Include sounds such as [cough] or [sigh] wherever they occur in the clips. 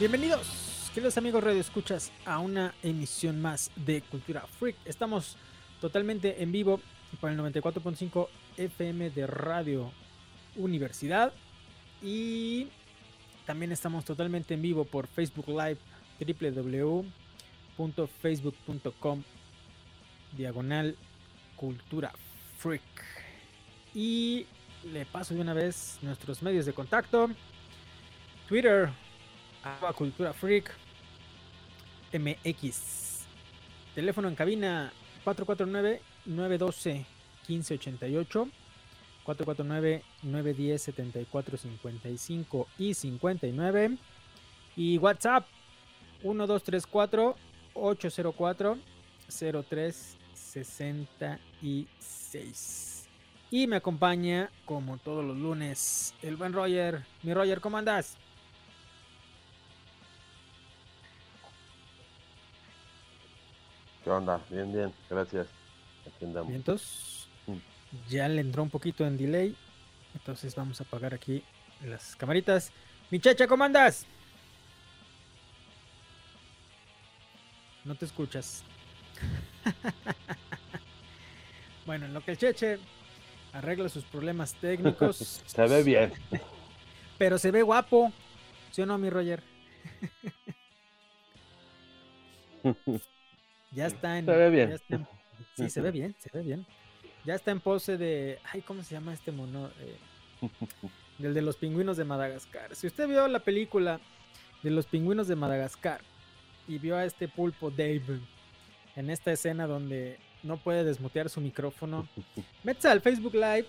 Bienvenidos, queridos amigos Radio Escuchas, a una emisión más de Cultura Freak. Estamos totalmente en vivo por el 94.5 FM de Radio Universidad y también estamos totalmente en vivo por Facebook Live www.facebook.com diagonal Cultura Freak. Y le paso de una vez nuestros medios de contacto. Twitter, arroba Cultura Freak MX. Teléfono en cabina 449-912-1588. 449-910-7455 y 59. Y WhatsApp 1234-804-0366. Y me acompaña, como todos los lunes, el buen Roger. Mi Roger, ¿cómo andas? ¿Qué onda? Bien, bien, gracias. Aquí andamos. Vientos. Ya le entró un poquito en delay. Entonces vamos a apagar aquí las camaritas. Mi checha, ¿cómo andas? No te escuchas. [laughs] bueno, en lo que el cheche arregla sus problemas técnicos. [laughs] Se ve bien. [laughs] Pero se ve guapo. ¿Sí o no, mi Roger? ya está en. Se ve bien. ya está en- sí, se ve bien, se ve bien. Ya está en pose de. Ay, ¿cómo se llama este mono? Eh, [laughs] del de los pingüinos de Madagascar. Si usted vio la película de los pingüinos de Madagascar y vio a este pulpo Dave en esta escena donde no puede desmutear su micrófono, [laughs] métase al Facebook Live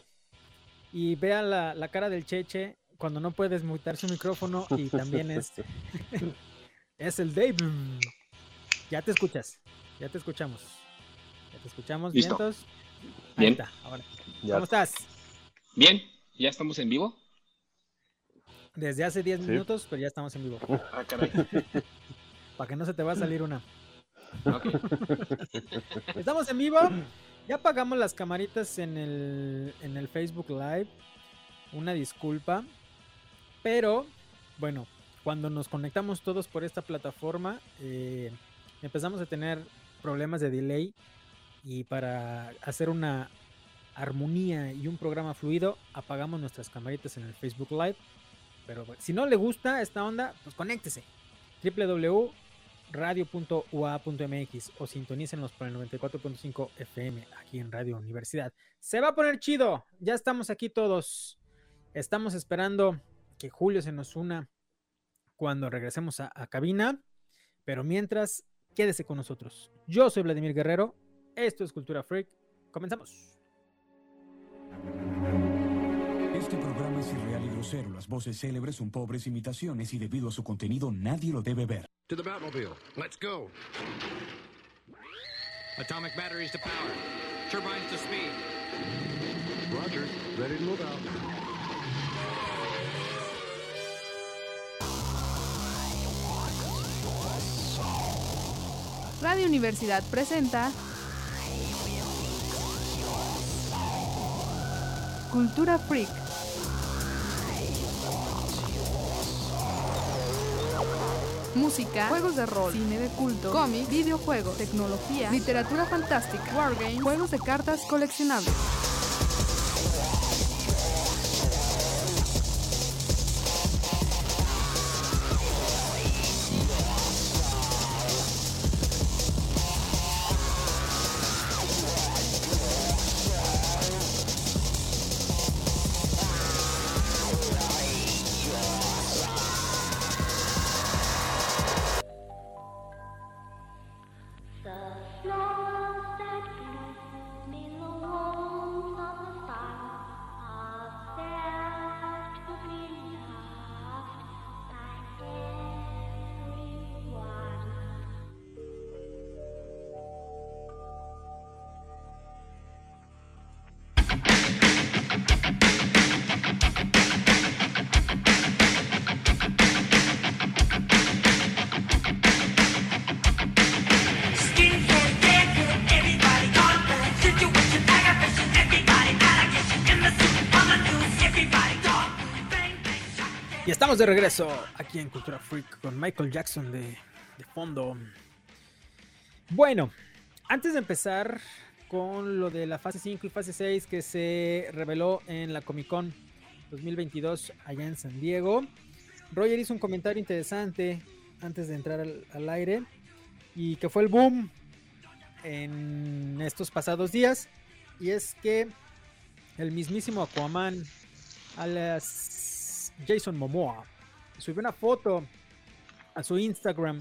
y vea la, la cara del Cheche cuando no puede desmutear su micrófono y también es, [laughs] es el Dave. Ya te escuchas, ya te escuchamos. Ya te escuchamos, Listo. vientos. Ahí Bien. está, ahora. Ya. ¿Cómo estás? Bien, ya estamos en vivo. Desde hace 10 Sí. minutos, pero ya estamos en vivo. Ah, caray. [laughs] Para que no se te va a salir una. Ok. [laughs] Estamos en vivo. Ya apagamos las camaritas en el, en el Facebook Live. Una disculpa. Pero, bueno, cuando nos conectamos todos por esta plataforma, eh, empezamos a tener problemas de delay. Y para hacer una armonía y un programa fluido, apagamos nuestras camaritas en el Facebook Live. Pero si no le gusta esta onda, pues conéctese. www.radio.ua.mx o sintonícenlos por el 94.5 FM aquí en Radio Universidad. Se va a poner chido. Ya estamos aquí todos. Estamos esperando que Julio se nos una cuando regresemos a, a cabina. Pero mientras, quédese con nosotros. Yo soy Vladimir Guerrero. Esto es Cultura Freak. Comenzamos. Este programa es irreal y grosero. Las voces célebres son pobres imitaciones y debido a su contenido nadie lo debe ver. To the Batmobile. Let's go. Atomic batteries to power. Turbines to speed. Roger. Ready to move out. Radio Universidad presenta Cultura Freak. Música, juegos de rol, cine de culto, cómics, videojuegos, tecnología, literatura fantástica, wargames, juegos de cartas coleccionables. De regreso aquí en Cultura Freak con Michael Jackson de, fondo. Bueno, antes de empezar con lo de la fase 5 y fase 6 que se reveló en la Comic Con 2022 allá en San Diego, Roger hizo un comentario interesante antes de entrar al, al aire y que fue el boom en estos pasados días y es que el mismísimo Aquaman Jason Momoa subió una foto a su Instagram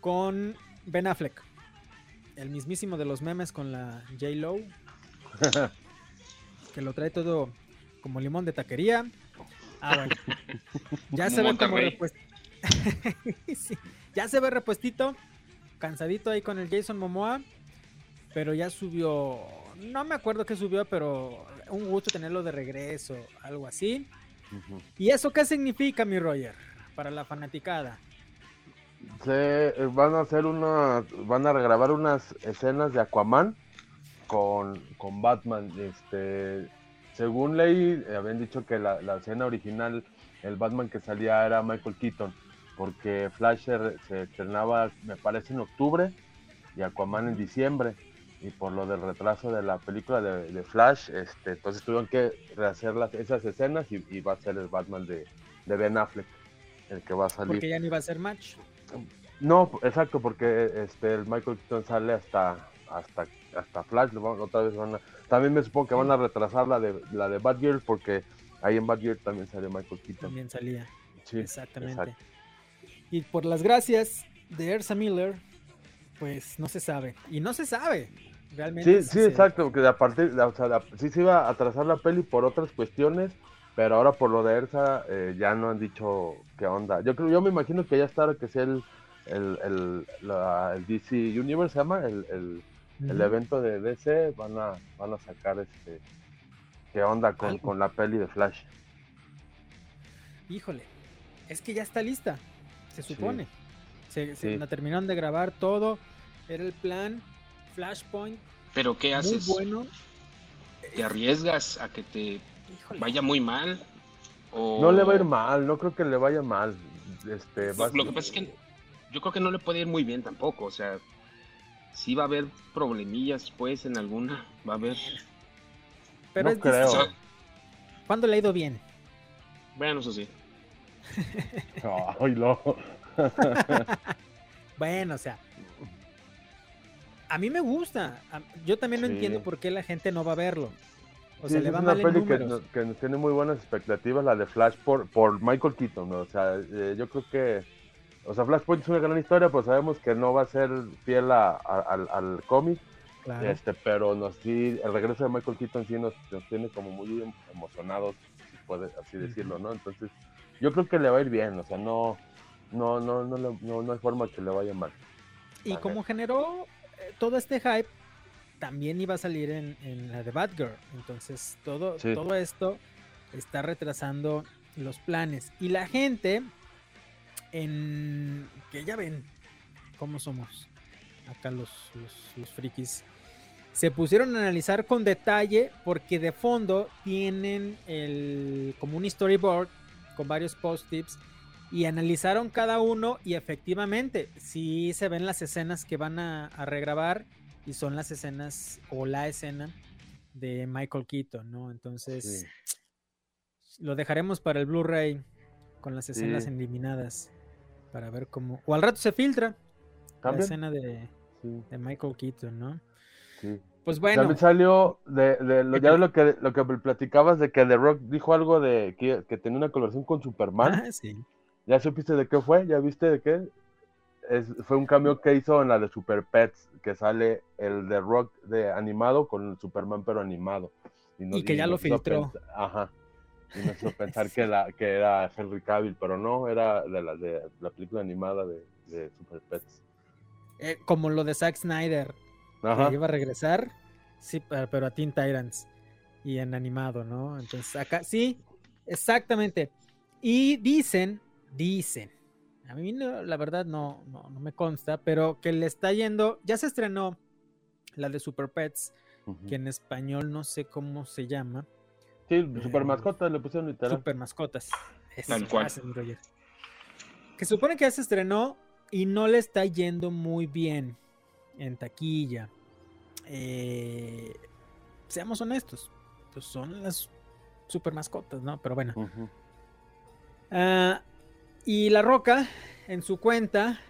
con Ben Affleck, el mismísimo de los memes con la J Lo, [laughs] que lo trae todo como limón de taquería. Ah, bueno. [laughs] Ya se ve como repuesto. [laughs] Sí, Ya se ve repuestito, cansadito ahí con el Jason Momoa, pero ya subió, no me acuerdo qué subió, pero un gusto tenerlo de regreso, algo así. ¿Y eso qué significa, mi Roger, para la fanaticada? Se eh, van a hacer una, van a regrabar unas escenas de Aquaman con, con Batman. Este, según leí, eh, habían dicho que la, la escena original, el Batman que salía era Michael Keaton, porque Flash se, re- se estrenaba, me parece, en octubre y Aquaman en diciembre. Y por lo del retraso de la película de, de Flash, este, entonces tuvieron que rehacer las, esas escenas y, y va a ser el Batman de, de Ben Affleck el que va a salir. Porque ya no iba a ser match. No, exacto, porque este el Michael Keaton sale hasta hasta hasta Flash, otra vez van a, también me supongo que van a retrasar la de la de Batgirl porque ahí en Batgirl también sale Michael Keaton. También salía. Sí, Exactamente. exacto. Y por las gracias de Ersa Miller, pues no se sabe. Y no se sabe. Realmente. Sí, sí, se- exacto, que a partir, o sea, sí se iba a atrasar la peli por otras cuestiones, pero ahora por lo de Ersa eh, ya no han dicho qué onda. Yo creo, yo me imagino que ya está ahora que sea el el, el, la- el DC Universe se llama el, el, el Ujú. evento de DC van a van a sacar este qué onda con, con la peli de Flash. Híjole. Es que ya está lista. Se supone. Se, se Sí. la terminaron de grabar todo. Era el plan. Flashpoint. Pero ¿qué Muy haces? bueno. ¿Te arriesgas a que te Híjole. vaya muy mal? O... No le va a ir mal, no creo que le vaya mal. Este, va a Lo que pasa es que yo creo que no le puede ir muy bien tampoco. O sea, sí va a haber problemillas, pues, en alguna. Va a haber. Pero no es creo. O distinto. sea, ¿Cuándo le ha ido bien? bueno, eso sí. [laughs] Ay, no. [laughs] Bueno, o sea. A mí me gusta. A- Yo también no Sí. entiendo por qué la gente no va a verlo. O Sí, sea, le va es una peli que, no- que tiene muy buenas expectativas, la de Flash por, por Michael Keaton, ¿no? O sea, eh, yo creo que, o sea, Flashpoint es una gran historia, pues sabemos que no va a ser fiel a- a- al, al cómic, Claro. este, pero nos sí, el regreso de Michael Keaton sí nos, nos tiene como muy em- emocionados, si puede así decirlo, ¿no? Entonces, yo creo que le va a ir bien, o sea, no, no, no, no, no, no hay forma que le vaya mal. Y como generó todo este hype, también iba a salir en, en la de Batgirl. Entonces, todo, Sí. todo esto está retrasando los planes. Y la gente, en que ya ven cómo somos acá los, los, los frikis, se pusieron a analizar con detalle porque de fondo tienen el, como un storyboard con varios post-tips y analizaron cada uno y efectivamente sí se ven las escenas que van a, a regrabar y son las escenas o la escena de Michael Keaton, ¿no? Entonces lo dejaremos para el Blu-ray con las escenas Sí. eliminadas para ver cómo... O al rato se filtra la escena de, Sí, de Michael Keaton, ¿no? sí. Pues bueno, También salió de, de lo, ya lo que lo que platicabas de que The Rock dijo algo de que, que tenía una colaboración con Superman. ah, sí. ¿Ya supiste de qué fue? ¿Ya viste de qué? Es, fue un cambio que hizo en la de Super Pets, que sale el de Rock de animado con el Superman pero animado. nos- Y que ya lo filtró. Ajá. Y nos hizo pensar [laughs] que, la, que era Henry Cavill, pero no, era de la, de la película animada de, de Super Pets. Eh, como lo de Zack Snyder, Ajá. que iba a regresar, sí, pe- pero a Teen Titans y en animado, ¿no? Entonces acá, sí, exactamente. Y dicen, dicen, a mí no, la verdad no, no, no me consta, pero que le está yendo, ya se estrenó la de Super Pets, que en español no sé cómo se llama, Sí, Super Mascotas le pusieron literal. Super Mascotas, Tal es cual. Roger. Que supone que ya se estrenó y no le está yendo muy bien en taquilla. Eh, seamos honestos, pues son las super mascotas, ¿no? Pero bueno. Ah, y La Roca, en su cuenta,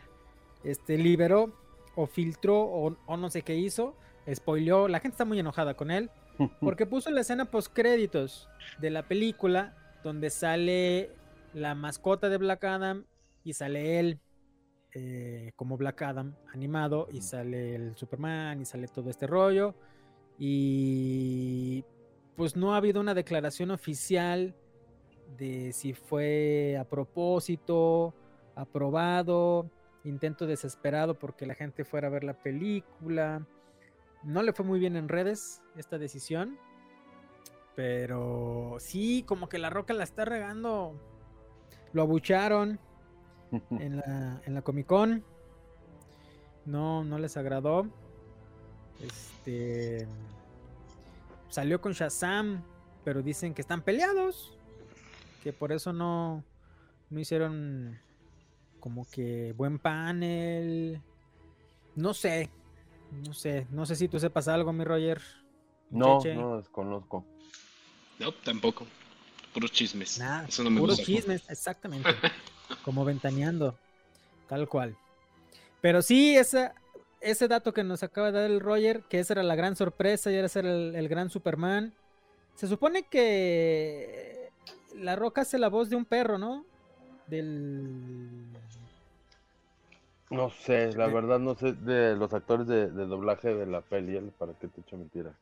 este, liberó o filtró o, o no sé qué hizo, spoileó. La gente está muy enojada con él [laughs] porque puso la escena post créditos de la película donde sale la mascota de Black Adam y sale él eh, como Black Adam animado y sale el Superman y sale todo este rollo y pues no ha habido una declaración oficial de si fue a propósito, aprobado, intento desesperado porque la gente fuera a ver la película. No le fue muy bien en redes esta decisión, pero sí, como que la roca la está regando. Lo abucharon [laughs] en la, en la Comic Con. No, no les agradó. Este salió con Shazam, pero dicen que están peleados. Que por eso no, no hicieron como que buen panel. No sé. No sé. No sé si tú sepas algo, mi Roger. No, Cheche. no desconozco. No, tampoco. Puros chismes. Nada, Eso no me puros gusta. chismes, exactamente. [laughs] como ventaneando, tal cual. Pero sí, esa, ese dato que nos acaba de dar el Roger, que esa era la gran sorpresa y era ser el, el gran Superman. Se supone que La Roca hace la voz de un perro, ¿no? Del... No sé, la Eh. verdad no sé de los actores de, de doblaje de la peli, ¿eh? para qué te echo mentira.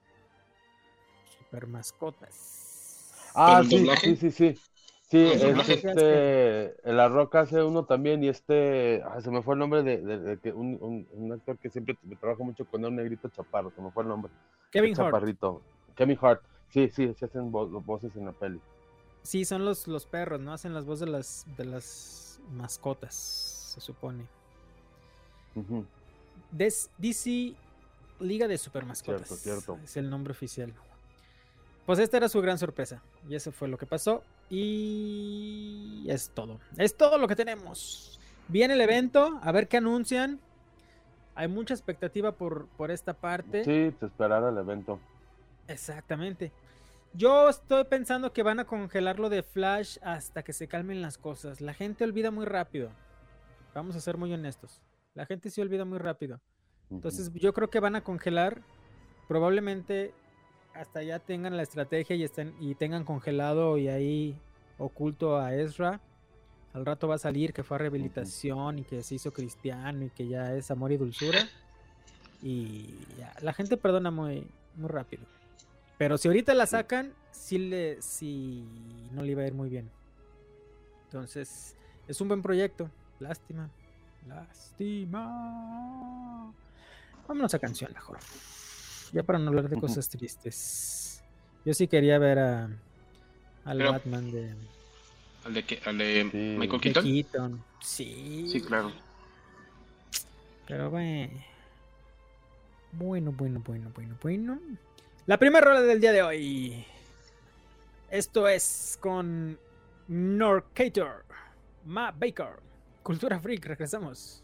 Super mascotas. Ah, sí, sí, sí, sí. Sí, ¿El es este, La Roca hace uno también y este, ah, se me fue el nombre de, de- de que un, un- un actor que siempre me trabaja mucho con un negrito chaparro, se me fue el nombre. Kevin el Hart. Chaparrito. Kevin Hart. Sí, sí, se hacen vo- voces en la peli. Sí, son los, los perros, ¿no? Hacen las voces de las, de las mascotas, se supone. Des- DC Liga de Super Mascotas. Cierto, cierto. Es el nombre oficial. Pues esta era su gran sorpresa. Y eso fue lo que pasó. Y es todo. Es todo lo que tenemos. Viene el evento, a ver qué anuncian. Hay mucha expectativa por, por esta parte. Sí, te esperará el evento. Exactamente. Yo estoy pensando que van a congelar lo de Flash hasta que se calmen las cosas. La gente olvida muy rápido. Vamos a ser muy honestos. La gente se olvida muy rápido. Entonces yo creo que van a congelar. Probablemente hasta ya tengan la estrategia y, estén, y tengan congelado y ahí oculto a Ezra. Al rato va a salir que fue a rehabilitación y que se hizo cristiano y que ya es amor y dulzura. Y ya, la gente perdona muy, muy rápido. Pero si ahorita la sacan, sí, le, sí no le iba a ir muy bien. Entonces, es un buen proyecto. Lástima. Lástima. Vámonos a canción mejor. Ya para no hablar de cosas tristes. Yo sí quería ver a al Pero- Batman de, ¿Al de, qué? ¿Al de Sí. Michael de Keaton? Keaton. Sí. Sí, claro. Pero bueno. Bueno, bueno, bueno, bueno, bueno. La primera rola del día de hoy. Esto es con Norcator, Ma Baker. Cultura Freak, regresamos.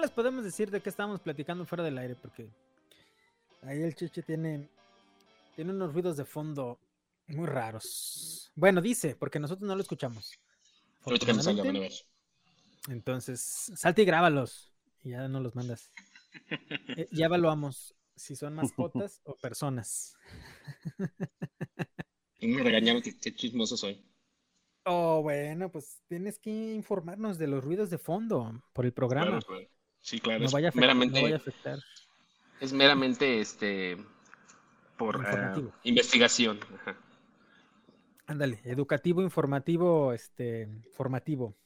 Les podemos decir de qué estábamos platicando fuera del aire porque ahí el chiche tiene, tiene unos ruidos de fondo muy raros. Bueno, dice, porque nosotros no lo escuchamos. Ahorita que me salga, van a ver. Afortunadamente. Entonces, salte y grábalos y ya no los mandas. Eh, ya evaluamos si son mascotas o personas. [laughs] Me regañaron que qué chismoso soy. Oh, bueno, pues tienes que informarnos de los ruidos de fondo por el programa. Sí, claro. no, es vaya a afectar, no meramente, vaya a afectar. es meramente este por Informativo. investigación. Ándale, educativo, informativo, este, formativo.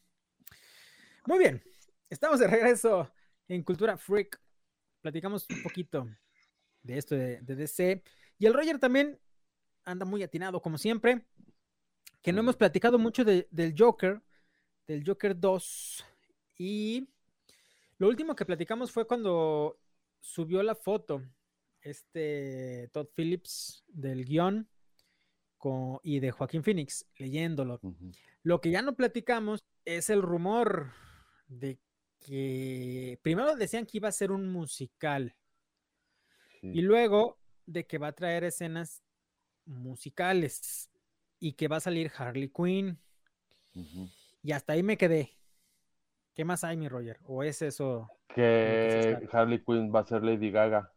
Muy bien, estamos de regreso en Cultura Freak. Platicamos un poquito de esto de, de DC. Y el Roger también anda muy atinado, como siempre. Que no hemos platicado mucho de- del Joker, del Joker 2. Y lo último que platicamos fue cuando subió la foto, este Todd Phillips del guion con- y de Joaquín Phoenix leyéndolo. Lo que ya no platicamos es el rumor de que primero decían que iba a ser un musical Sí. y luego de que va a traer escenas musicales y que va a salir Harley Quinn y hasta ahí me quedé. ¿Qué más hay, mi Roger? ¿O es eso? que. Harley Quinn va a ser Lady Gaga.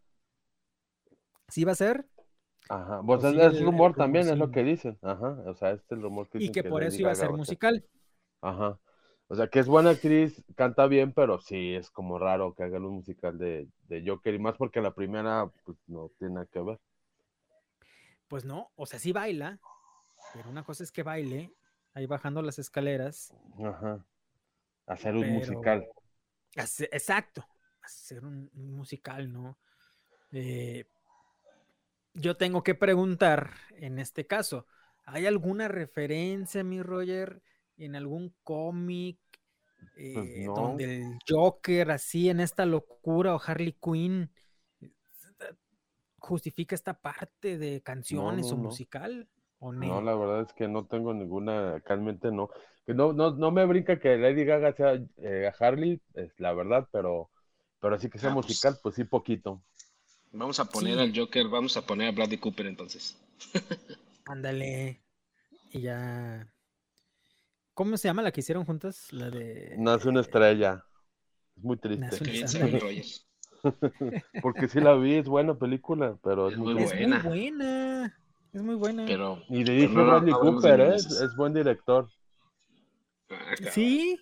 ¿Sí va a ser? Ajá. Pues es, sí, es el- el rumor también, es lo que dicen. Ajá. O sea, este es el rumor que Y dicen que por Lady eso iba a ser a musical. Ajá. O sea, que es buena actriz, canta bien, pero sí es como raro que hagan un musical de, de Joker y más porque la primera pues no tiene nada que ver. Pues no, o sea, sí baila, pero una cosa es que baile ahí bajando las escaleras. Ajá. Hacer un Pero- musical. exacto, hacer un, un musical, ¿no? Eh, yo tengo que preguntar, en este caso, ¿Hay alguna referencia, mi Roger, en algún cómic eh, no. donde el Joker, así en esta locura, o Harley Quinn, eh, justifica esta parte de canciones no, o musical? ¿O No, la verdad es que no tengo ninguna, acá en mente no. Que no, no, no me brinca que Lady Gaga sea eh, Harley, es la verdad, pero, pero así que sea Ah, pues. musical, pues sí, poquito. Vamos a poner Sí. al Joker, vamos a poner a Bradley Cooper entonces. [laughs] Ándale. Y ya. ¿Cómo se llama la que hicieron juntas? La de. Nace una eh, estrella. Es muy triste. [laughs] Porque sí la vi, es buena película, pero es Es muy muy Es muy buena. buena. Es muy buena. Pero. Y dirige pero no Bradley Cooper, ¿eh? es buen director. Ah. Sí.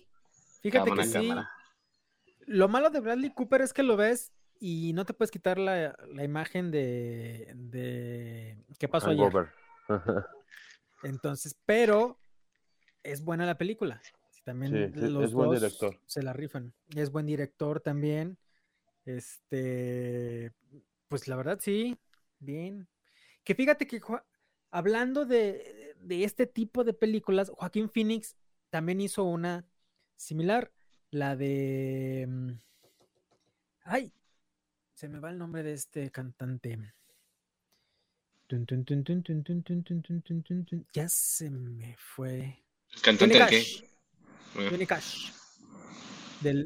Fíjate Cámara, que sí. cámara. Lo malo de Bradley Cooper es que lo ves y no te puedes quitar la, la imagen de, de qué pasó ayer. [laughs] Entonces, pero es buena la película. También Sí, los es buen dos director. se la rifan. Es buen director también. Este, pues la verdad sí, bien. Que fíjate que hablando de, de este tipo de películas, Joaquín Phoenix también hizo una similar, la de... ¡Ay! Se me va el nombre de este cantante. Ya se me fue. Cantante de qué? Johnny Cash.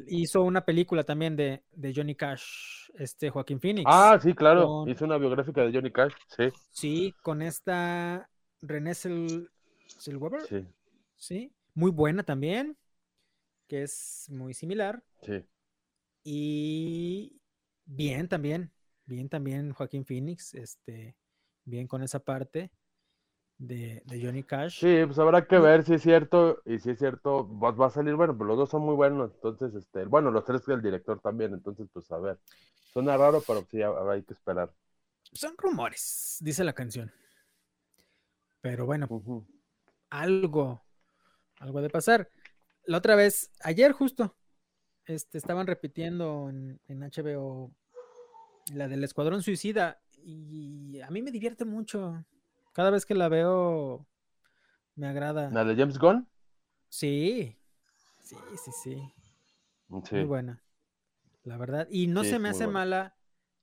Hizo una película también de, de, Johnny Cash, este Joaquín Phoenix. Ah, sí, claro. Hizo una biográfica de Johnny Cash, sí. Sí, con esta René Silweber. Sí. Sí muy buena también, que es muy similar. sí. Y bien también, bien también Joaquín Phoenix, este, bien con esa parte de, de Johnny Cash. Sí, pues habrá que ver si es cierto. Y si es cierto, va, va a salir bueno, pero los dos son muy buenos. Entonces, este, bueno, los tres del director también. Entonces, pues a ver. Suena raro, pero sí, habrá hay que esperar. Son rumores, dice la canción. Pero bueno, algo, algo de pasar. La otra vez, ayer justo, este, estaban repitiendo en, en HBO la del Escuadrón Suicida y a mí me divierte mucho. Cada vez que la veo, me agrada. ¿La de James Gunn? Sí, sí, sí, sí. Sí. Muy buena, la verdad. Y no Sí, se me hace buena. mala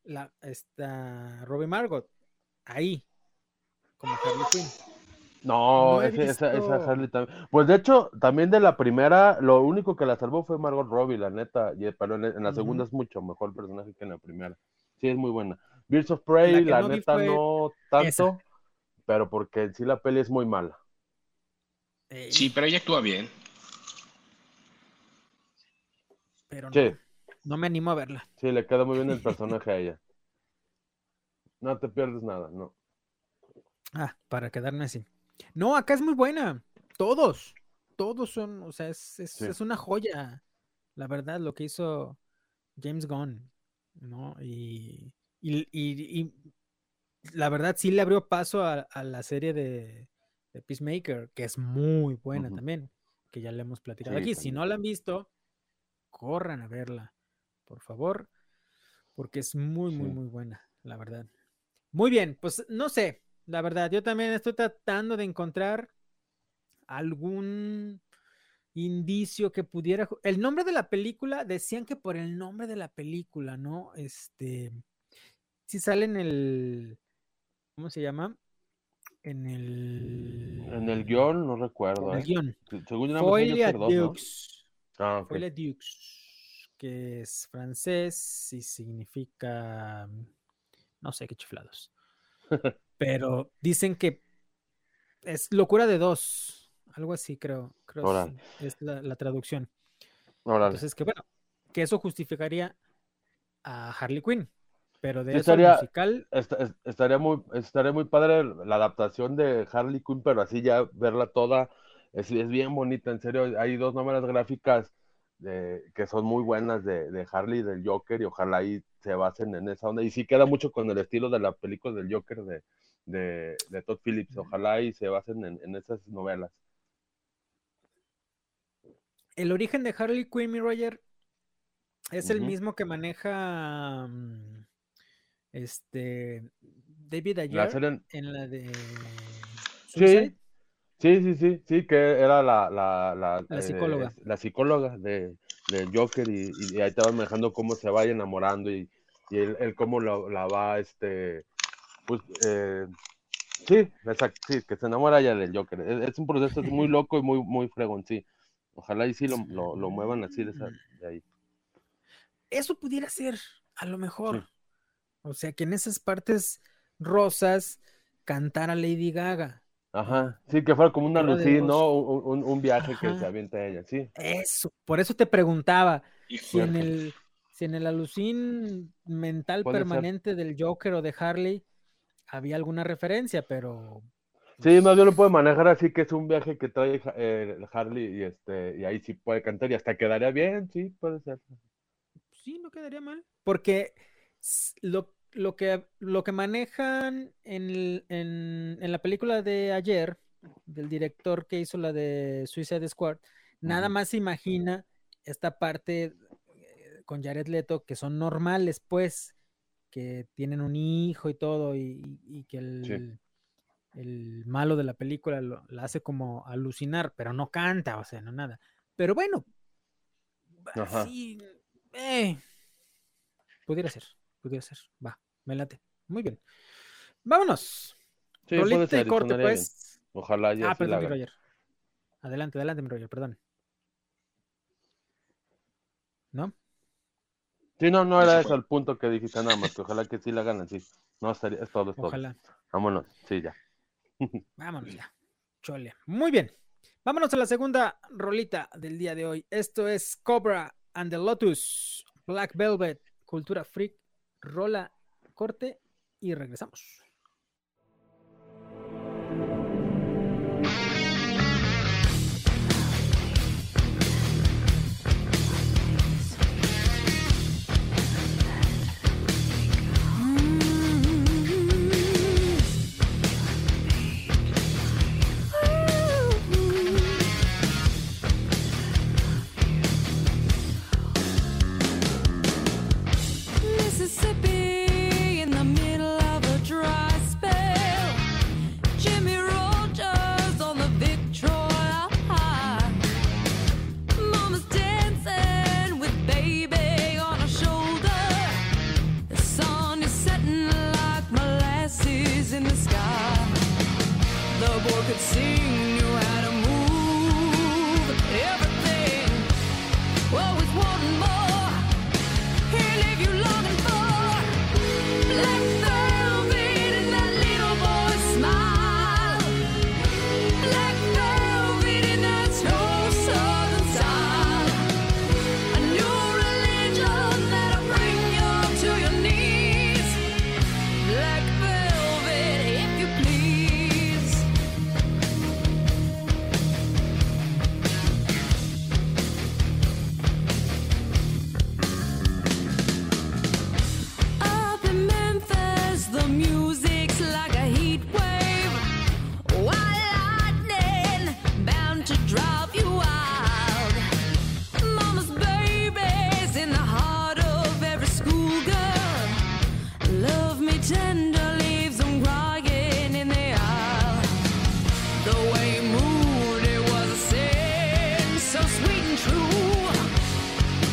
la, esta Robbie Margot, ahí, como Harley Quinn. No, No ese- esa, esa Harley también. Pues de hecho, también de la primera, lo único que la salvó fue Margot Robbie, la neta. y- Pero en, en la segunda es mucho mejor personaje que en la primera. Sí, es muy buena. Birds of Prey, La no neta, no tanto. esa. Pero porque en sí la peli es muy mala. Sí, pero ella actúa bien. pero no, Sí, no me animo a verla. sí, le queda muy bien el [laughs] personaje a ella. No te pierdes nada, no. Ah, para quedarme así. No, acá es muy buena. Todos, todos son, o sea, es, es, Sí. es una joya. La verdad, lo que hizo James Gunn, ¿no? Y, y, y- y la verdad sí le abrió paso a, a la serie de, de Peacemaker, que es muy buena también, que ya le hemos platicado Sí, aquí. Si no la han visto, corran a verla, por favor, porque es muy, muy, muy buena, la verdad. Muy bien, pues no sé, la verdad, yo también estoy tratando de encontrar algún indicio que pudiera... El nombre de la película, decían que por el nombre de la película, ¿no? Este, si sale en el... ¿Cómo se llama? En el... En el guion no recuerdo, En el ¿eh? guion. Se- Según yo Foilia dos, ¿no? Dukes. Ah, ok. Foilia Dukes, que es francés y significa... No sé qué chiflados. [laughs] Pero dicen que es locura de dos. Algo así, creo. creo es la, la traducción. Entonces, que bueno, que eso justificaría a Harley Quinn. Pero de eso estaría- musical, Esta- es- estaría muy estaría muy padre la adaptación de Harley Quinn, pero así ya verla toda es, es bien bonita, en serio. Hay dos novelas gráficas de- que son muy buenas de, de Harley y del Joker y ojalá ahí se basen en esa onda. Y sí queda mucho con el estilo de la película del Joker de, de, de Todd Phillips. Ojalá ahí se basen en, en esas novelas. el origen de Harley Quinn, mi Roger, es el mismo que maneja mm, este David Ayer en la de sí, Suicide. Sí, sí, sí, sí, que era la, la, la, La eh, psicóloga. la psicóloga de, del Joker y, y ahí te vas manejando cómo se va enamorando y, y él, él cómo la va, este, pues, eh, sí, exacto, sí, que se enamora ya del Joker. Es, es un proceso muy [laughs] loco y muy, muy fregón, sí. Ojalá y sí lo, lo, lo muevan así de, esa- de ahí. Eso pudiera ser, a lo mejor. Sí. O sea, que en esas partes rosas cantara Lady Gaga. Ajá, sí, que fuera como una voz. ¿no? Un, un- un viaje que se avienta ella, sí. Eso, por eso te preguntaba si en el, si en el alucín mental ser. permanente del Joker o de Harley había alguna referencia, pero Sí, más bien lo puede manejar así que es un viaje que trae eh, Harley y este y ahí sí puede cantar y hasta quedaría bien, sí, puede ser. sí, no quedaría mal. Porque lo, lo que, lo que manejan en, el- en, en la película de ayer, del director que hizo la de Suicide Squad, nada más se imagina esta parte eh, con Jared Leto, que son normales, pues, que tienen un hijo y todo, y, que el, el malo de la película lo, la hace como alucinar, pero no canta, o sea, no nada. Pero bueno, Ajá. sí, eh, pudiera ser, pudiera ser, va, me late. Muy bien. Vámonos. Sí, Rolita ser, y corte, bien. pues. Ojalá ya Ah, perdón, mi. Roger. Adelante, adelante, mi Roger, perdón. ¿No? Sí, no, no era eso el punto que dijiste nada más, que ojalá que sí la hagan así. No, estaría, es todo, es todo. Ojalá. Vámonos, sí, ya. [laughs] Vámonos ya. Chole. Muy bien. Vámonos a la segunda rolita del día de hoy. Esto es Cobra and the Lotus, Black Velvet, Cultura Freak, rola, corte y regresamos. sing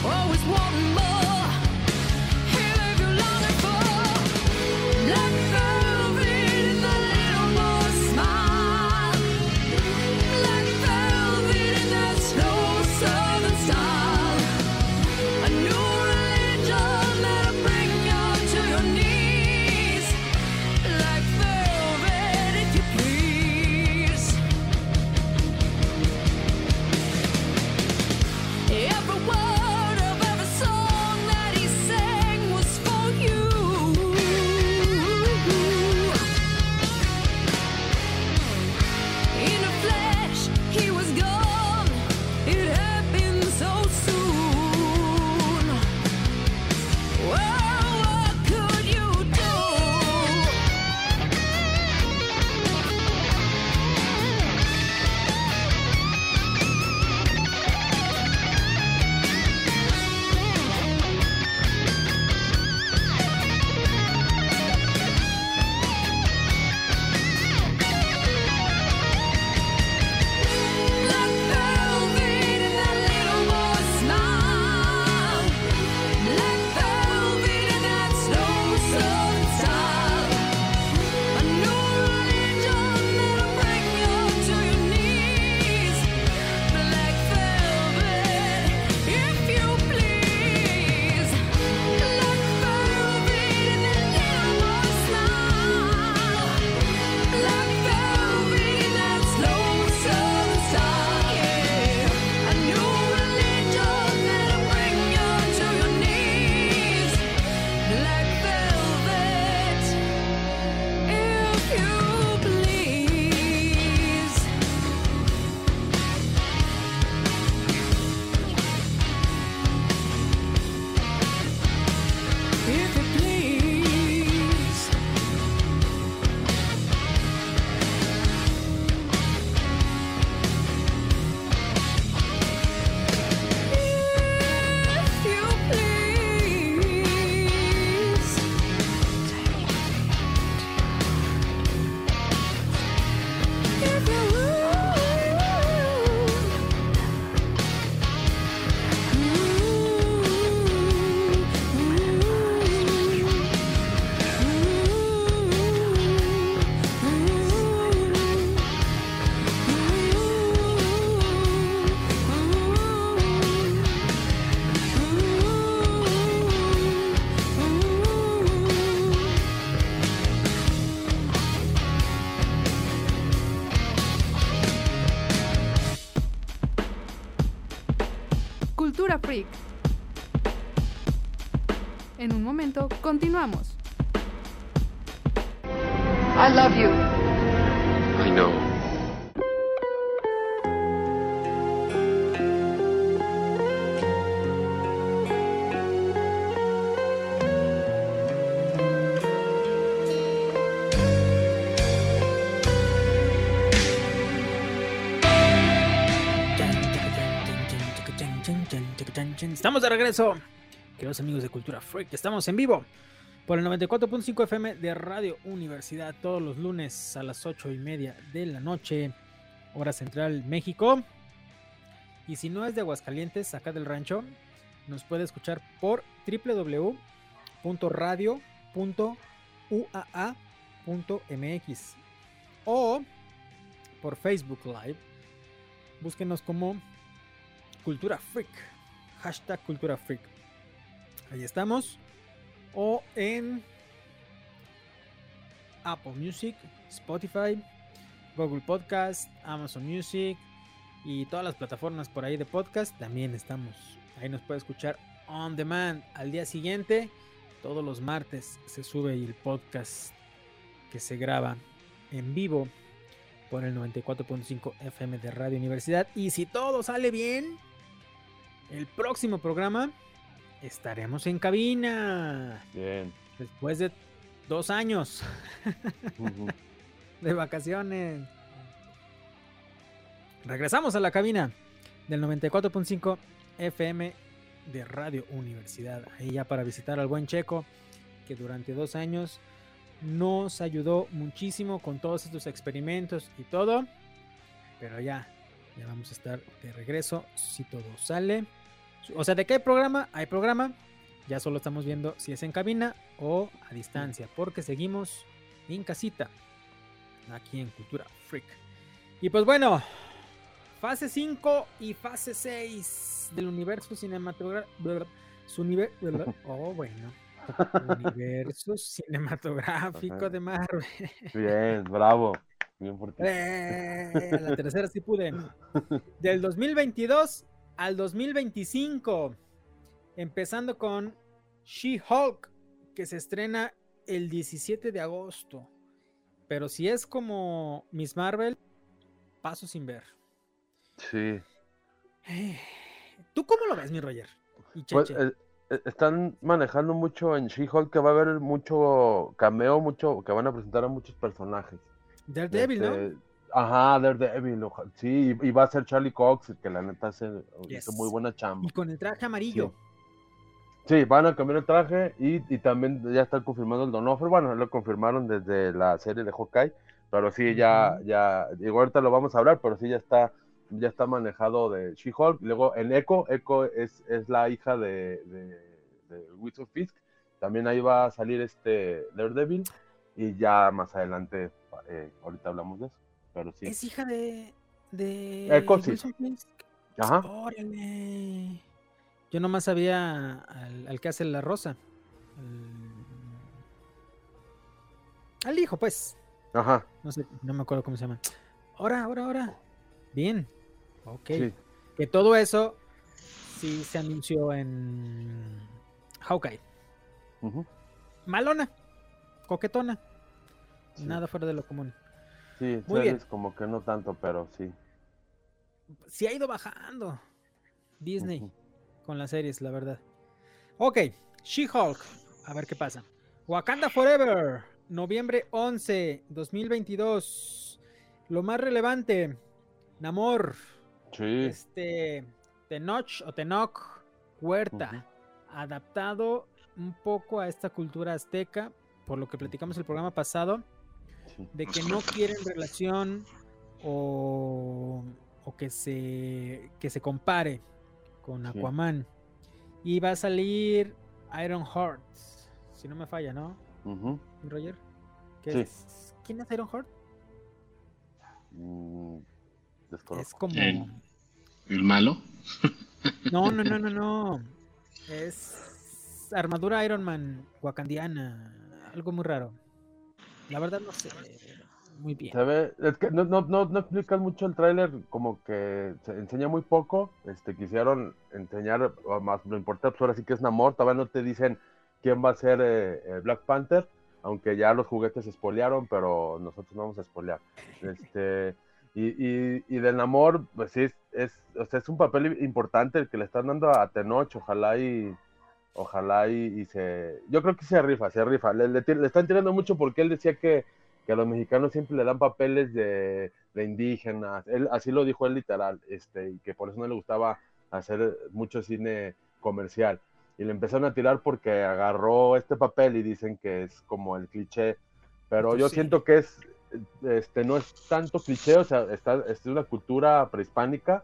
Always wanting more. Continuamos. I love you. I know. Estamos de regreso. Queridos amigos de Cultura Freak, estamos en vivo por el 94.5 FM de Radio Universidad todos los lunes a las 8 y media de la noche, hora central México. Y si no es de Aguascalientes, acá del rancho, nos puede escuchar por www.radio.uaa.mx o por Facebook Live. Búsquenos como Cultura Freak. Hashtag Cultura Freak. Ahí estamos. O en Apple Music, Spotify, Google Podcast, Amazon Music y todas las plataformas por ahí de podcast. También estamos. Ahí nos puede escuchar on demand. Al día siguiente, todos los martes, se sube el podcast que se graba en vivo por el 94.5 FM de Radio Universidad. Y si todo sale bien, el próximo programa estaremos en cabina. Bien. Después de dos años [laughs] de vacaciones. Regresamos a la cabina del 94.5 FM de Radio Universidad. Ahí ya para visitar al buen Checo, que durante dos años nos ayudó muchísimo con todos estos experimentos y todo. Pero ya, ya vamos a estar de regreso si todo sale. O sea, de qué hay programa, hay programa. Ya solo estamos viendo si es en cabina o a distancia, porque seguimos en casita, aquí en Cultura Freak. Y pues bueno, fase 5 y fase 6 del universo cinematográfico. [laughs] Oh, bueno. Universo [laughs] cinematográfico de Marvel. Bien, bravo. Bien por ti. Eh, la tercera sí pude. [laughs] Del 2022 al 2025. Empezando con She-Hulk, que se estrena el 17 de agosto. Pero si es como Miss Marvel, paso sin ver. Sí. ¿Tú cómo lo ves, mi Roger? Y Pues, eh, eh, están manejando mucho en She-Hulk que va a haber mucho cameo, mucho que van a presentar a muchos personajes. Daredevil, ¿no? Ajá, Daredevil, sí, y va a ser Charlie Cox, que la neta hace, Yes. muy buena chamba. Y con el traje amarillo. Sí, van a cambiar el traje y, y también ya está confirmado el Donofrio. Bueno, lo confirmaron desde la serie de Hawkeye, pero sí, ya, ya, digo, ahorita lo vamos a hablar, pero sí ya está, ya está manejado de She-Hulk. Luego en Echo, Echo es, es la hija de, de, de Fisk. También ahí va a salir este Daredevil y ya más adelante, eh, ahorita hablamos de eso, sí. Es hija de. de sí. Wilson Fisk. Ajá. Órale. Yo nomás sabía al, al que hace la rosa. Al, al hijo, pues. Ajá, No sé, no me acuerdo cómo se llama. Ahora, ahora, ahora. Bien. Ok. sí. Que todo eso sí se anunció en Hawkeye. ujú, Malona. Coquetona. Sí. Nada fuera de lo común. Sí, Muy bien. como que no tanto, pero sí. Sí ha ido bajando. Disney. Con las series, la verdad. Ok, She-Hulk. A ver qué pasa. Wakanda Forever. Noviembre 11, 2022. Lo más relevante. Namor. Sí. Este. Tenoch o Tenoch. Huerta. Adaptado un poco a esta cultura azteca. Por lo que platicamos el programa pasado. De que no quieren relación. O, o que se. que se compare con Sí. Aquaman. Y va a salir Iron Heart. Si no me falla, ¿no. Roger? ¿Qué Sí. es? ¿Quién es Iron Heart? Mm, Es como. ¿El malo? [laughs] No, no, no, no, no. Es armadura Iron Man wakandiana. Algo muy raro. La verdad no sé. muy bien. Se ve, es que no, no, no, no explican mucho el tráiler, como que se enseña muy poco, este, quisieron enseñar, más lo importante, pues ahora sí que es Namor, todavía no te dicen quién va a ser eh, eh, Black Panther, aunque ya los juguetes se espolearon, pero nosotros no vamos a espolear. Este, y, y, y de Namor, pues sí, es, es, o sea, es un papel importante el que le están dando a Tenoch, ojalá y, ojalá y, y se, yo creo que se rifa, se rifa, le, le, le están tirando mucho porque él decía que que a los mexicanos siempre le dan papeles de, de indígenas, él, así lo dijo él literal, este, y que por eso no le gustaba hacer mucho cine comercial. Y le empezaron a tirar porque agarró este papel y dicen que es como el cliché, pero Pues yo sí. siento que es, este, no es tanto cliché, o sea, está, es una cultura prehispánica,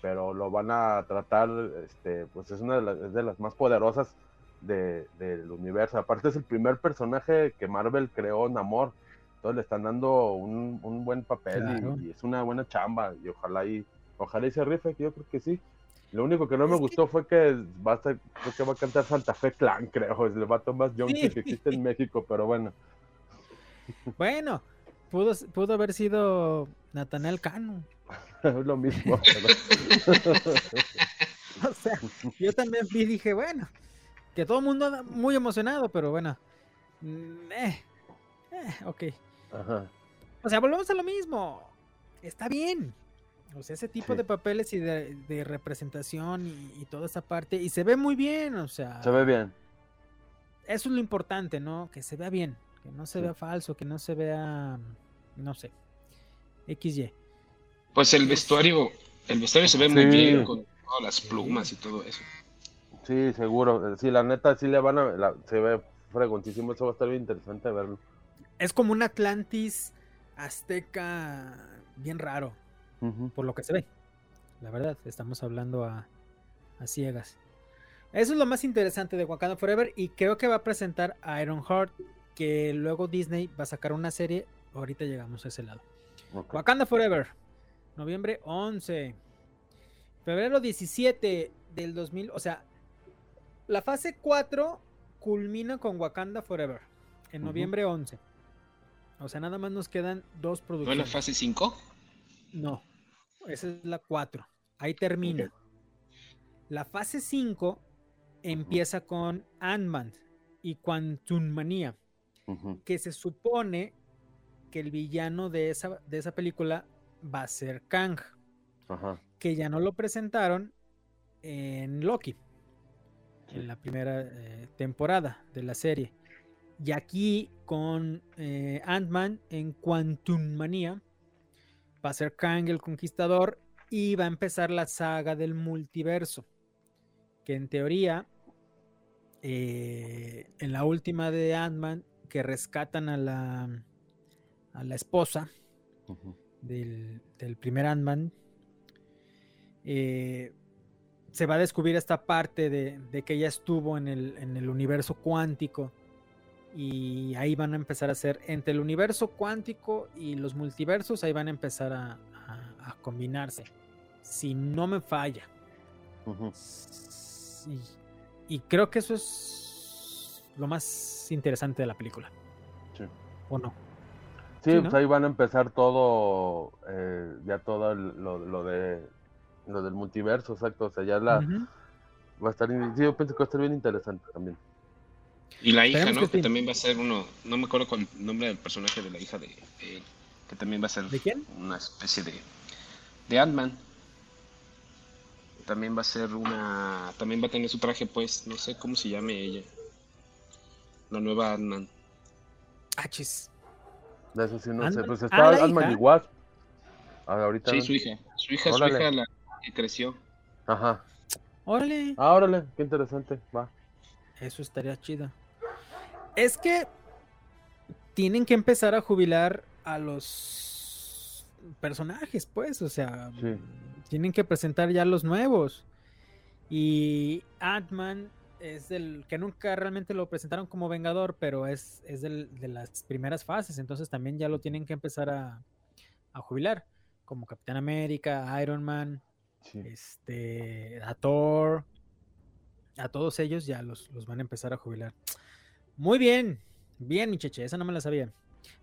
pero lo van a tratar, este, pues es una de las, es de las más poderosas de- del universo. Aparte es el primer personaje que Marvel creó, Namor. Entonces le están dando un, un buen papel y- Claro. y, es una buena chamba y ojalá y ojalá y se rife, que yo creo que sí. Lo único que no me Es que- gustó fue que va a estar- creo que va a cantar Santa Fe Clan, [laughs] creo, es el vato más junkie Sí. que existe en México, pero bueno. Bueno, pudo, pudo haber sido Natanel Cano. [laughs] es lo mismo. [laughs] pero- O sea, yo también vi dije, bueno, que todo el mundo anda muy emocionado, pero bueno. mm, Eh, eh, ok. Ajá. O sea, volvemos a lo mismo. Está bien. O sea, ese tipo Sí. de papeles y de, de representación y, y toda esa parte. Y se ve muy bien, o sea. Se ve bien. Eso es lo importante, ¿no? Que se vea bien. Que no se Sí. vea falso, que no se vea. No sé. XY. Pues el vestuario, el vestuario se ve muy bien con todas las plumas y todo eso. Sí, seguro. Sí, la neta, sí le van a. la- se ve fregontísimo. Eso va a estar bien interesante verlo. Es como un Atlantis azteca bien raro, por lo que se ve. La verdad, estamos hablando a, a ciegas. Eso es lo más interesante de Wakanda Forever y creo que va a presentar a Ironheart, que luego Disney va a sacar una serie. Ahorita llegamos a ese lado. Ok. Wakanda Forever, noviembre 11. Febrero 17 del 2000, o sea, la fase 4 culmina con Wakanda Forever en noviembre 11. O sea, nada más nos quedan dos ¿No es la producciones. fase 5? No, esa es la 4. Ahí termina. La fase 5 empieza con Ant-Man y Quantum Manía, Ujú. que se supone que el villano de esa, de esa película va a ser Kang, Ajá. que ya no lo presentaron en Loki, Sí. en la primera eh, temporada de la serie. Y aquí con eh, Ant-Man en Quantum Manía va a ser Kang el Conquistador y va a empezar la saga del multiverso. Que en teoría, eh, en la última de Ant-Man, que rescatan a la, a la esposa Ujú. Del, del primer Ant-Man, eh, se va a descubrir esta parte de, de que ella estuvo en el, en el universo cuántico. Y ahí van a empezar a hacer entre el universo cuántico y los multiversos, ahí van a empezar a, a- a combinarse. Si no me falla. Y creo que eso es lo más interesante de la película. Sí. ¿O no? Sí, Sí, pues ¿no? ahí van a empezar todo, eh, ya todo el- lo, lo de lo del multiverso, exacto. O sea, ya la va a estar, sí, yo pienso que va a estar bien interesante también. Y la hija, Esperemos ¿no? que Que sí. también va a ser uno, no me acuerdo con el nombre del personaje de la hija de, de él, que también va a ser ¿De quién? una especie de, de Ant-Man. También va a ser una, también va a tener su traje, pues, no sé cómo se llame ella. La nueva Ant-Man. Ah, chis. De eso sí no sé. Pues ah, está la Ant-Man y. Wasp. Ah, ahorita. Sí, no- su hija. Su hija, su hija la que creció. Ajá. Órale. Ah, órale, qué interesante. Va. Eso estaría chido. Es que tienen que empezar a jubilar a los personajes, pues, o sea, Sí. tienen que presentar ya los nuevos. Y Ant-Man es del que nunca realmente lo presentaron como Vengador, pero es, es del- de las primeras fases, entonces también ya lo tienen que empezar a, a jubilar, como Capitán América, Iron Man, Sí. este, a Thor, a todos ellos ya los, los van a empezar a jubilar. Muy bien, bien, mi cheche, esa no me la sabía.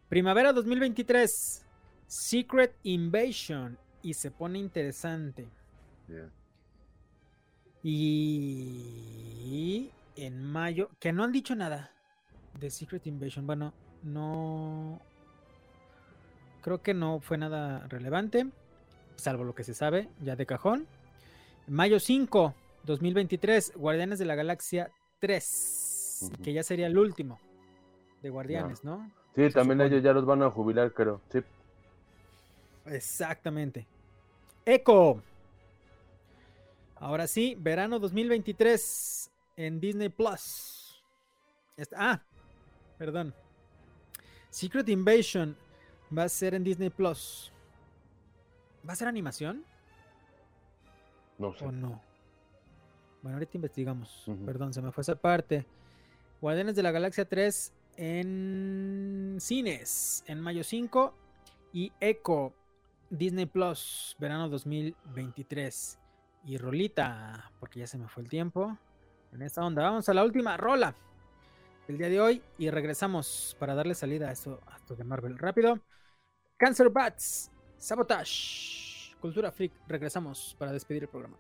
Primavera 2023. Secret Invasion. Y se pone interesante. Bien. Y en mayo, que no han dicho nada de Secret Invasion. Bueno, no. Creo que no fue nada relevante, salvo lo que se sabe ya de cajón. Mayo 5, 2023, Guardianes de la Galaxia 3, Ujú. que ya sería el último de Guardianes, ¿no? Sí, Se también supone. ellos ya los van a jubilar, creo. Sí. Exactamente. Echo. Ahora sí, verano 2023 en Disney Plus. Ah, perdón. Secret Invasion va a ser en Disney Plus. ¿Va a ser animación No sé. o no? Bueno, ahorita investigamos. Perdón, se me fue esa parte. Guardianes de la Galaxia 3 en cines en mayo 5 y Echo Disney Plus verano 2023 y rolita porque ya se me fue el tiempo. En esta onda vamos a la última rola del día de hoy y regresamos para darle salida a esto, a esto de Marvel. Rápido. Cancer Bats Sabotage Cultura Freak regresamos para despedir el programa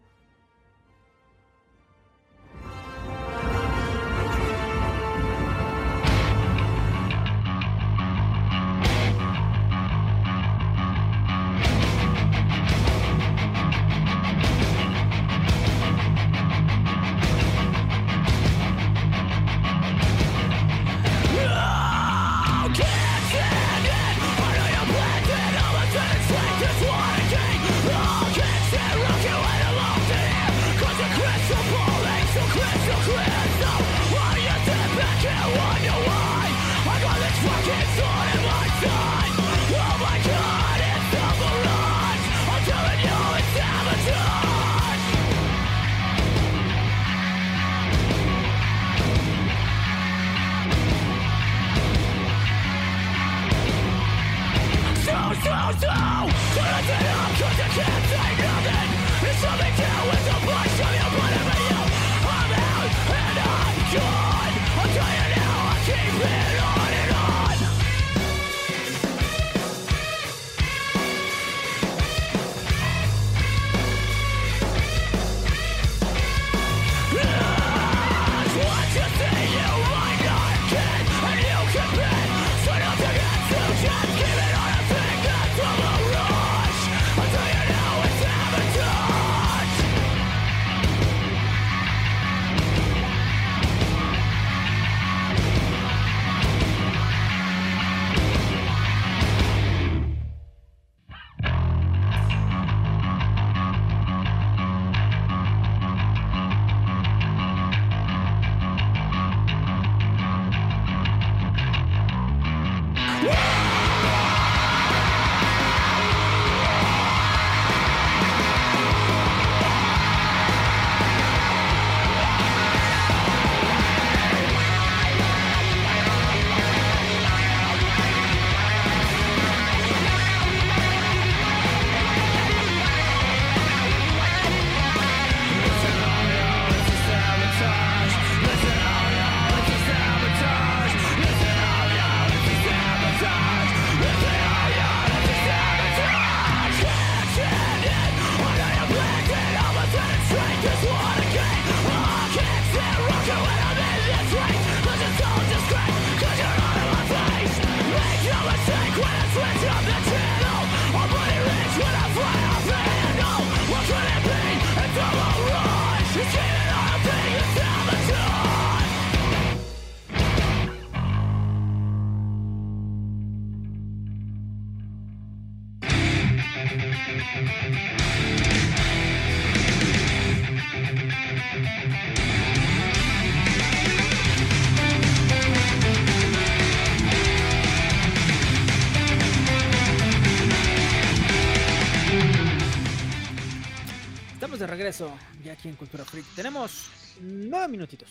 regreso ya aquí en Cultura Freak. Tenemos nueve minutitos.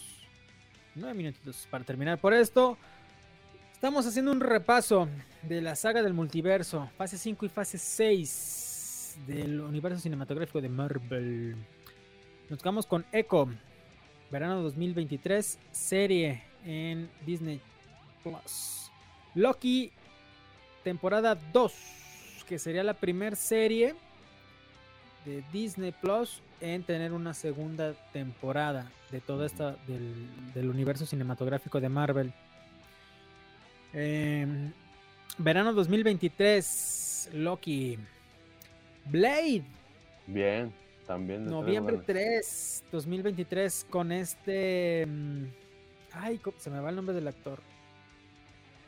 Nueve minutitos para terminar por esto. Estamos haciendo un repaso de la saga del multiverso, fase 5 y fase 6 del universo cinematográfico de Marvel. Nos quedamos con Echo, verano 2023, serie en Disney Plus. Loki temporada 2, que sería la primera serie de Disney Plus en tener una segunda temporada de toda esta del, del universo cinematográfico de Marvel. Em, verano 2023, Loki. Blade, Bien, también. noviembre buenas. 3, 2023, con este... mm, Ay, ¿cómo- se me va el nombre del actor.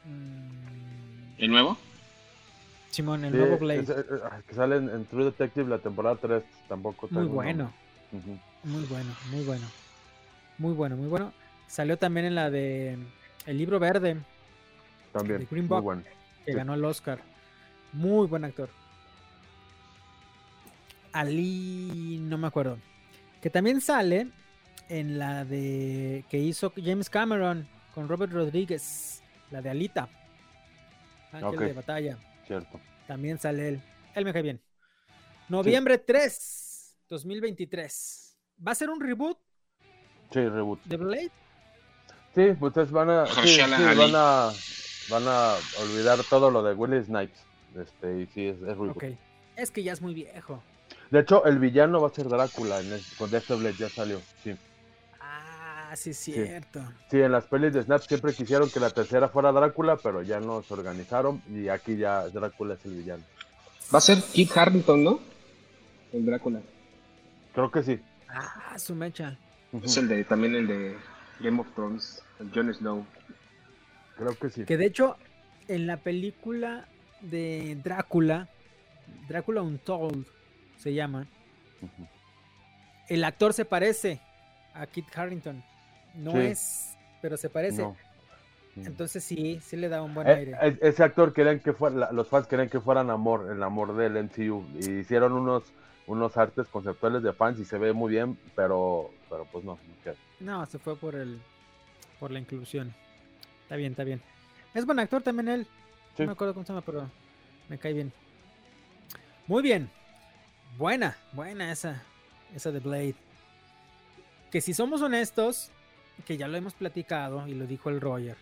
Mm, ¿El nuevo? Simón, el Sí, nuevo Blade. que sale en, en True Detective la temporada 3, tampoco. Muy bueno, muy bueno, muy bueno. Muy bueno, muy bueno. Salió también en la de El libro verde, También, De Green bueno. que Sí. ganó el Oscar. Muy buen actor. Ali, no me acuerdo. Que también sale en la de que hizo James Cameron con Robert Rodríguez, la de Alita. Ángel de batalla. Cierto. También sale él. Él me cae bien. Noviembre 3, 2023. ¿Va a ser un reboot Sí, reboot. de Blade? Sí, pues ustedes van a, sí, sí, van a, van a olvidar todo lo de Willie Snipes. Este, y sí, es, es reboot. Es que ya es muy viejo. De hecho, el villano va a ser Drácula en el, con Dexter Blade, ya salió. Sí. Ah, sí, es cierto. sí, en las pelis de Snap siempre quisieron que la tercera fuera Drácula, pero ya no se organizaron y aquí ya Drácula es el villano. Va a ser Kit Harrington, ¿no? El Drácula. Creo que sí. Ah, su mecha. Es el de, también el de Game of Thrones, el Jon Snow. Creo que sí. Que de hecho, en la película de Drácula, Drácula Untold se llama, el actor se parece a Kit Harrington. No Sí. es, pero se parece. No. Ujú. Entonces sí, sí le da un buen Eh, aire. es- ese actor querían que fuera, los fans querían que fueran amor, el amor del MCU. Y hicieron unos, unos artes conceptuales de fans y se ve muy bien, pero, pero pues no. No, se fue por el por la inclusión. Está bien, está bien. Es buen actor también él. Sí. No me acuerdo cómo se llama, pero me cae bien. Muy bien. Buena, buena esa, esa de Blade. Que si somos honestos, que ya lo hemos platicado y lo dijo el Roger,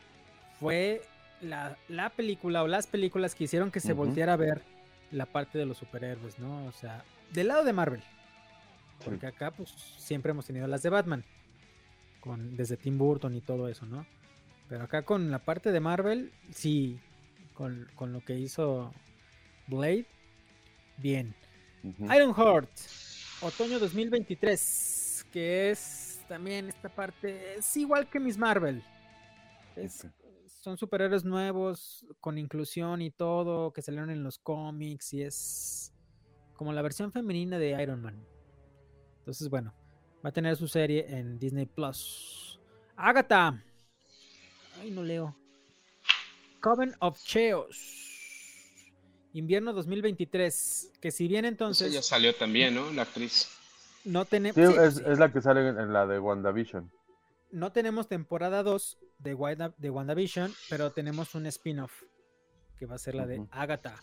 fue la, la película o las películas que hicieron que se Ujú. volteara a ver la parte de los superhéroes, ¿no? O sea, del lado de Marvel. Porque acá pues siempre hemos tenido las de Batman. Con, desde Tim Burton y todo eso, ¿no? Pero acá con la parte de Marvel, sí. Con, con lo que hizo Blade, bien. Ujú. Ironheart, otoño 2023, que es también esta parte, es igual que Miss Marvel. Es-. Son superhéroes nuevos, con inclusión y todo, que salieron en los cómics y es como la versión femenina de Iron Man. Entonces, bueno, va a tener su serie en Disney Plus. Agatha. Ay, no leo. Coven of Chaos. Invierno 2023. Que si bien entonces ya salió también, ¿no? La actriz. No tenemos. Sí, es, es la que sale en, la de WandaVision. no tenemos temporada 2 de, Wanda- de WandaVision, pero tenemos un spin-off que va a ser la de Ujú. Agatha.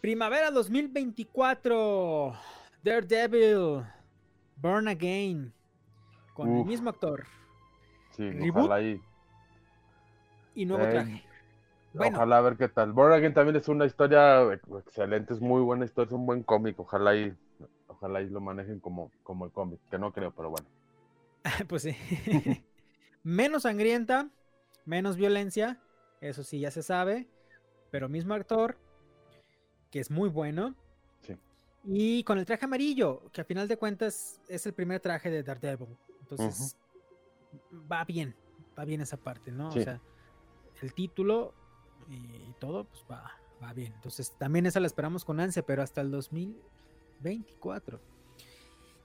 Primavera 2024. Daredevil. Burn Again. Con el mismo actor Sí, ¿Reboot? ojalá y, y nuevo Eh, traje. Bueno, ojalá a ver qué tal. Born Again también es una historia excelente, es muy buena historia, es un buen cómic. Ojalá y, ojalá y lo manejen como, como el cómic, que no creo, pero bueno. [laughs] pues sí. [laughs] menos sangrienta, menos violencia, eso sí ya se sabe, pero mismo actor, que es muy bueno. Sí. Y con el traje amarillo, que a final de cuentas es el primer traje de Daredevil. Entonces, va bien, va bien esa parte, ¿no? Sí. O sea, el título y, todo, pues va, va bien. Entonces, también esa la esperamos con ansia, pero hasta el 2024.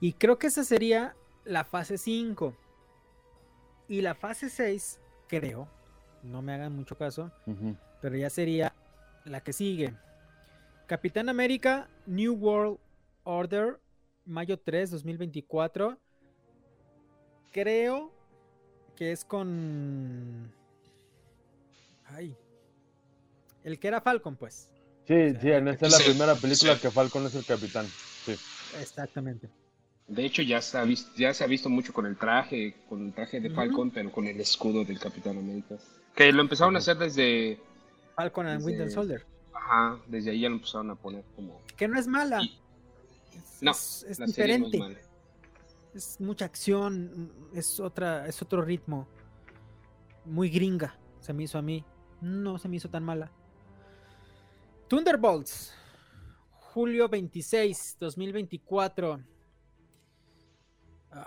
Y creo que esa sería la fase 5. Y la fase 6, creo, no me hagan mucho caso, pero ya sería la que sigue. Capitán América, New World Order, mayo 3, 2024. Creo que es con... Ay. El que era Falcon, pues. Sí, sí, en esta es la Sí, primera película sí. que Falcon es el capitán. Sí. Exactamente. De hecho, ya se, ha visto, ya se ha visto mucho con el traje, con el traje de. Falcon, pero con el escudo del Capitán América. Que lo empezaron a hacer desde Falcon and Winter Soldier. Ajá, desde ahí ya lo empezaron a poner como. Que no es mala. Y- Es, No, es- es la serie no es diferente. mala. es mucha acción, es otra, es otro ritmo. Muy gringa, se me hizo a mí. No se me hizo tan mala. Thunderbolts, julio 26, 2024.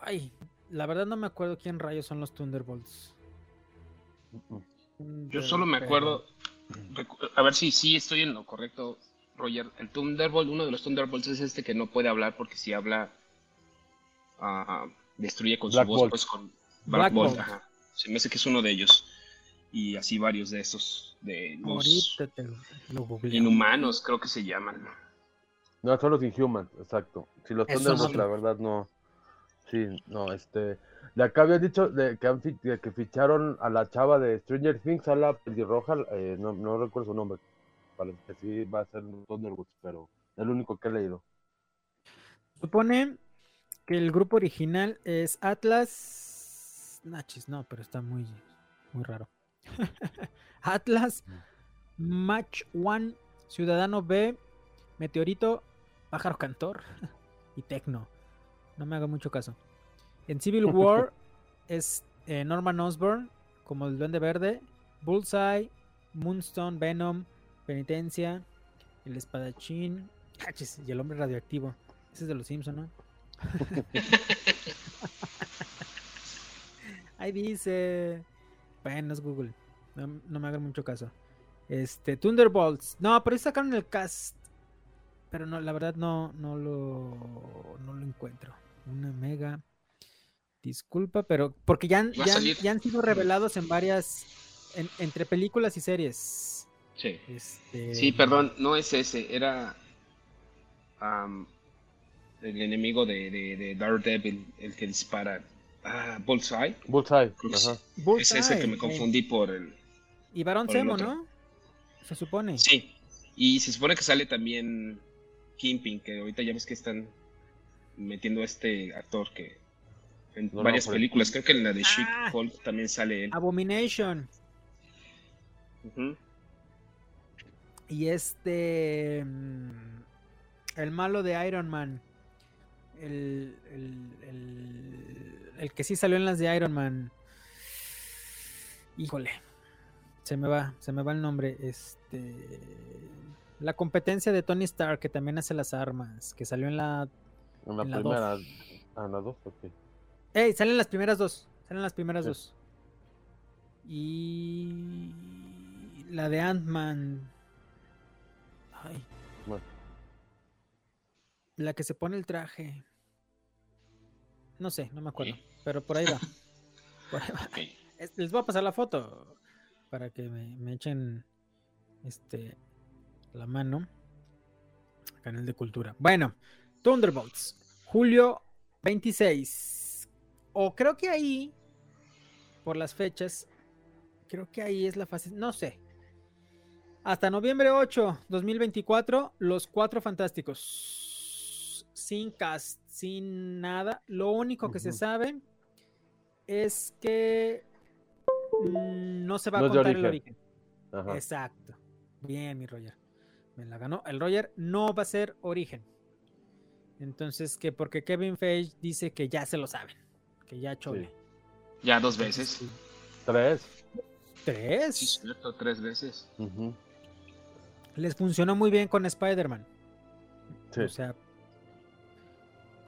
Ay, la verdad no me acuerdo quién rayos son los Thunderbolts. Yo solo me acuerdo. A ver si sí estoy en lo correcto, Roger. El Thunderbolt, uno de los Thunderbolts es este que no puede hablar porque si habla. ah, destruye con Black su voz, Bolt. pues con Black Black, Bolt. Bolt. ajá. Se me hace que es uno de ellos. Y así varios de esos. De los lo, inhumanos, creo que se llaman. No, son los Inhumans, exacto. Si los Thunderbolts, la verdad, no. Sí, no, este. De acá habían dicho de que, han de que ficharon a la chava de Stranger Things, a la pelirroja, eh, no, no recuerdo su nombre. Parece que sí va a ser un Thunderbolts, pero es lo único que he leído. Supone que el grupo original es Atlas. Nachis, no, pero está muy, muy raro. [laughs] Atlas, Match One, Ciudadano B, Meteorito, Pájaro Cantor [laughs] y Tecno. No me haga mucho caso. En Civil War es eh, Norman Osborn como el Duende Verde, Bullseye, Moonstone, Venom, Penitencia, el Espadachín y el Hombre Radioactivo. Ese es de los Simpson, ¿no? [laughs] Ahí dice. Bueno, es Google. No, no me hagan mucho caso. Este, Thunderbolts. No, pero ahí sacaron el cast. Pero no, la verdad no, no lo, no lo encuentro. Una mega. Disculpa, pero porque ya, han- ya, han- salir. ya han sido revelados en varias, en- entre películas y series. Sí. Este, Sí, perdón, no es ese, era el enemigo de, de, de Daredevil, el que dispara. Ah, Bullseye. Bullseye, ajá. Es ese que me Bullseye, confundí por el. Y Barón Zemo. ¿no? Se supone. Sí. Y se supone que sale también Kingpin, que ahorita ya ves que están metiendo a este actor que en No, varias películas, creo que en la de Ah. She-Hulk también sale él. Abomination. Y este. mm, El malo de Iron Man. El, el, el, el que sí salió en las de Iron Man. Híjole. Se me va, se me va el nombre. Este. La competencia de Tony Stark, que también hace las armas. Que salió en la. En la En la dos. primera. Ah, en la dos, ok. ¡Ey! Salen las primeras dos. Salen las primeras Sí. dos. Y. La de Ant-Man. Ay. Bueno. La que se pone el traje. No sé, no me acuerdo. Pero por ahí va. Por ahí va. Les voy a pasar la foto. Para que me, me echen. Este. La mano. Canal de Cultura. Bueno. Thunderbolts. Julio 26. O creo que ahí. Por las fechas. Creo que ahí es la fase. No sé. Hasta noviembre 8, 2024. Los cuatro fantásticos. Sin cast, sin nada. Lo único que se sabe es que no se va No a contar el origen. Ajá. Exacto. Bien, mi Roger. Me la ganó. El Roger no va a ser origen. Entonces, que porque Kevin Feige dice que ya se lo saben. Que ya chole. Ya dos veces. Tres. ¿Tres? Sí, cierto, tres veces. Les funcionó muy bien con Spider-Man. Sí. O sea,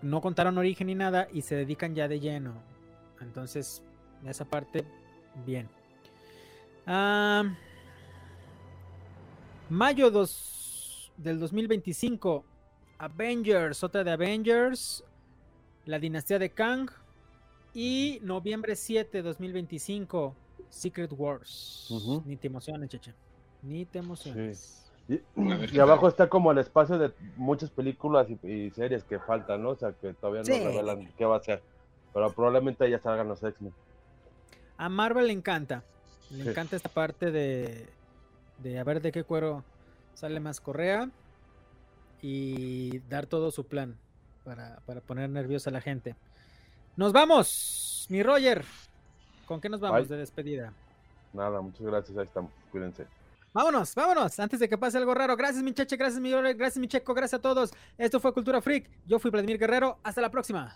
no contaron origen ni nada y se dedican ya de lleno. Entonces, esa parte, bien. Mayo 2 del 2025, Avengers, otra de Avengers, la dinastía de Kang. Y noviembre 7 2025, Secret Wars. Ni te emociones, cheche. Ni te emociones. Y, abajo está como el espacio de muchas películas y, y series que faltan, ¿no? O sea, que todavía no Sí. revelan qué va a ser. Pero probablemente ya salgan los X-Men. A Marvel le encanta. Le Sí. encanta esta parte de, de a ver de qué cuero sale más correa y dar todo su plan para, para poner nerviosa a la gente. Nos vamos, mi Roger. ¿Con qué nos vamos Bye. de despedida? Nada, muchas gracias, ahí estamos. Cuídense. Vámonos, vámonos, antes de que pase algo raro. Gracias, mi cheche, gracias, mi Ore, gracias, mi checo, gracias a todos. Esto fue Cultura Freak. Yo fui Vladimir Guerrero. Hasta la próxima.